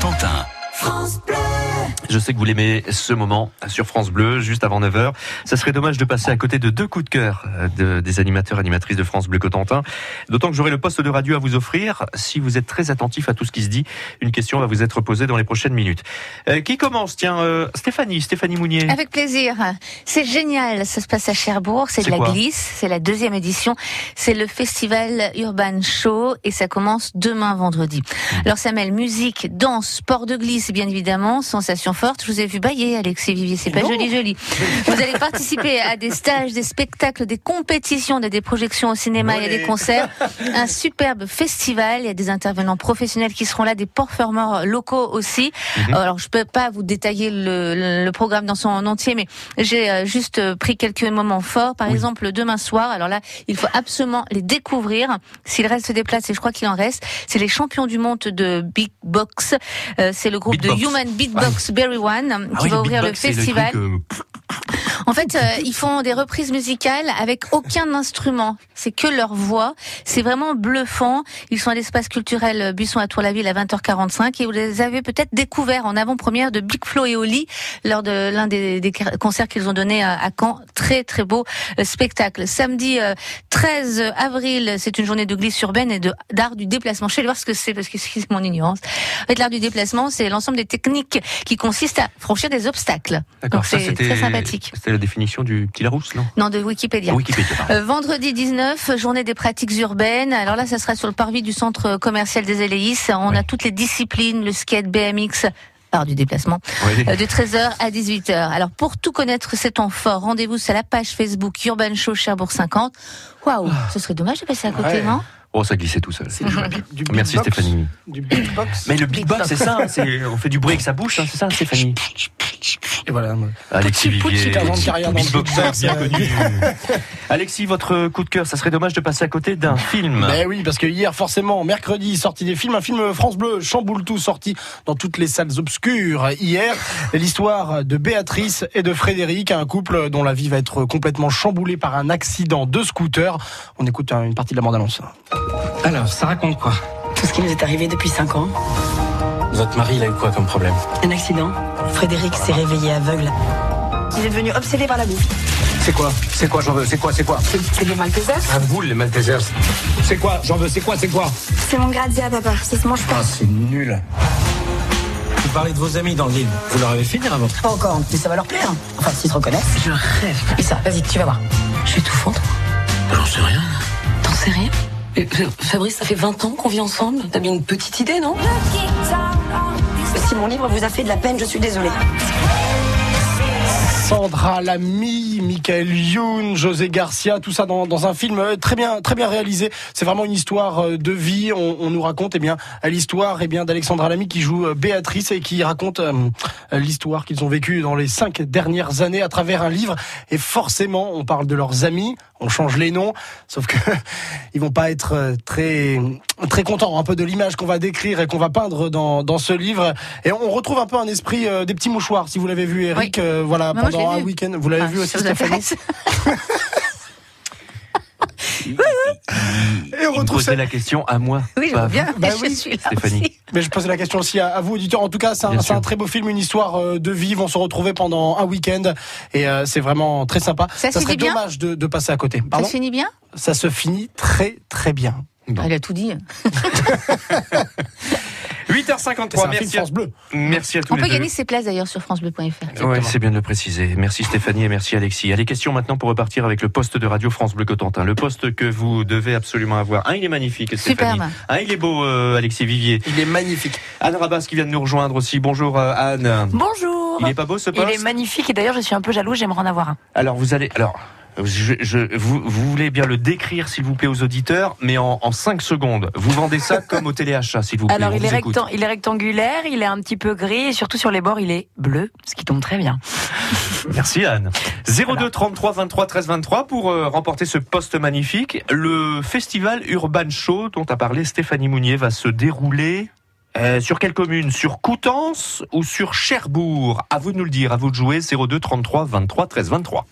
Cotentin. Je sais que vous l'aimez ce moment sur France Bleu, juste avant 9h. Ça serait dommage de passer à côté de deux coups de cœur euh, de, des animateurs animatrices de France Bleu Cotentin. D'autant que j'aurai le poste de radio à vous offrir. Si vous êtes très attentif à tout ce qui se dit, une question va vous être posée dans les prochaines minutes. Euh, qui commence? Tiens, euh, Stéphanie, Stéphanie Mounier. Avec plaisir. C'est génial. Ça se passe à Cherbourg. C'est de la glisse. C'est la deuxième édition. C'est le festival Urban Show et ça commence demain vendredi. Mmh. Alors ça mêle musique, danse, sport de glisse, bien évidemment, sensation forte. Je vous ai vu bailler, Alexis Vivier. C'est pas joli, joli. Vous allez participer à des stages, des spectacles, des compétitions, des, des projections au cinéma, il y a des concerts. Un superbe festival. Il y a des intervenants professionnels qui seront là, des performeurs locaux aussi. Mhm. Alors, je peux pas vous détailler le, le- le programme dans son entier, mais j'ai euh, juste euh, pris quelques moments forts. Par Oui. exemple, le demain soir. Alors là, il faut absolument les découvrir. S'il reste des places, et je crois qu'il en reste, c'est les champions du monde de Big Box. Euh, c'est le groupe Beatbox. de Human Beatbox Berry One Ah qui oui, va ouvrir le festival. truc, euh, En fait, euh, ils font des reprises musicales avec aucun instrument. C'est que leur voix. C'est vraiment bluffant. Ils sont à l'espace culturel Buisson à Tour-la-Ville à 20h45 et vous les avez peut-être découverts en avant-première de Big Flo et Oli lors de l'un des, des concerts qu'ils ont donné à, à Caen. Très très beau euh, spectacle. Samedi euh, 13 avril, c'est une journée de glisse urbaine et de d'art du déplacement. Je vais voir ce que c'est parce que c'est mon ignorance. En fait, l'art du déplacement, c'est l'ensemble des techniques qui consistent à franchir des obstacles. D'accord, ça c'était très sympathique. C'était la définition du petit Larousse, non Non, de Wikipédia. Euh, vendredi 19, journée des pratiques urbaines. Alors là, ça sera sur le parvis du centre commercial des Éléis. On a toutes les disciplines, le skate, BMX, art du déplacement, Oui. euh, de 13h à 18h. Alors pour tout connaître ces temps forts, rendez-vous sur la page Facebook Urban Show Cherbourg 50. Waouh, ce serait dommage de passer à côté, Ouais. non Oh, ça glissait tout seul. Du Merci beatbox. Stéphanie. Du beatbox. Mais le beatbox, c'est ça, hein, c'est, on fait du bruit avec sa bouche, hein, c'est ça, Stéphanie. Et voilà. Alexis Vivier, poutsi, 40 ans de carrière dans le beatboxer beatbox, bien connu. Alexis, votre coup de cœur, ça serait dommage de passer à côté d'un film. Ben oui, parce que hier, forcément, mercredi, sorti des films, un film France Bleu, chamboule tout, sorti dans toutes les salles obscures. Hier, l'histoire de Béatrice et de Frédéric, un couple dont la vie va être complètement chamboulée par un accident de scooter. On écoute hein, une partie de la bande-annonce. Alors, ça raconte quoi Tout ce qui nous est arrivé depuis 5 ans. Votre mari, il a eu quoi comme problème Un accident. Frédéric s'est réveillé aveugle. Il est devenu obsédé par la bouffe. C'est quoi C'est quoi, j'en veux C'est quoi, c'est quoi C'est des Maltesers Un boule, les Maltesers. C'est quoi J'en veux, c'est quoi, c'est quoi C'est mon grazia, papa. Ça se mange pas. Ah, c'est nul. Vous parlez de vos amis dans le livre. Vous leur avez fait dire avant Pas encore, mais ça va leur plaire. Enfin, s'ils se reconnaissent. Je rêve. Et ça, vas-y, tu vas voir. Je suis tout fondre. J'en sais rien. T'en sais rien? Mais, euh, Fabrice, ça fait 20 ans qu'on vit ensemble. T'as bien une petite idée, non? Si mon livre vous a fait de la peine, je suis désolée. Sandra Lamy, Michael Youn, José Garcia, tout ça dans, dans un film euh, très bien, très bien réalisé. C'est vraiment une histoire euh, de vie. On, on nous raconte eh bien l'histoire eh bien d'Alexandra Lamy qui joue Béatrice et qui raconte euh, l'histoire qu'ils ont vécue dans les cinq dernières années à travers un livre. Et forcément, on parle de leurs amis, on change les noms, sauf que ils vont pas être euh, très très contents un peu de l'image qu'on va décrire et qu'on va peindre dans, dans ce livre. Et on retrouve un peu un esprit euh, des petits mouchoirs. Si vous l'avez vu, Eric, Oui. euh, voilà pendant un week-end. Vous l'avez Ah, vu aussi, Stéphanie on retrouve ça. la question à moi. Oui, je bien. Bah je oui, suis là Stéphanie. aussi. Mais je pose la question aussi à, à vous, auditeurs. En tout cas, c'est un, très beau film, une histoire euh, de vie. Ils vont se retrouver pendant un week-end et euh, c'est vraiment très sympa. Ça se serait dommage de, de passer à côté. Ça se finit bien? Ça se finit très très bien. Bon. Elle a tout dit. 8h53, C'est un film merci France Bleu. merci à tous On les peut deux. gagner ses places d'ailleurs sur francebleu.fr. Ouais, c'est bien de le préciser. Merci Stéphanie et merci Alexis. Allez, question maintenant pour repartir avec le poste de radio France Bleu Cotentin. Le poste que vous devez absolument avoir. Un, il est magnifique, Stéphanie. Superbe. Un, il est beau, euh, Alexis Vivier. Il est magnifique. Anne Rabas qui vient de nous rejoindre aussi. Bonjour euh, Anne. Bonjour Il est pas beau ce Il poste? est magnifique et d'ailleurs je suis un peu jaloux, j'aimerais en avoir un. Alors vous allez, alors je, je- vous, vous voulez bien le décrire s'il vous plaît aux auditeurs, mais en, en 5 secondes. Vous vendez ça comme au téléachat s'il vous plaît. Alors il est, il rectangulaire, il est un petit peu gris et surtout sur les bords il est bleu, ce qui tombe très bien. Merci Anne. 02 33 23 13 23 pour euh, remporter ce poste magnifique. Le festival Urban Show dont a parlé Stéphanie Mounier va se dérouler euh, sur quelle commune? Sur Coutances ou sur Cherbourg? À vous de nous le dire, à vous de jouer 02 33 23 13 23.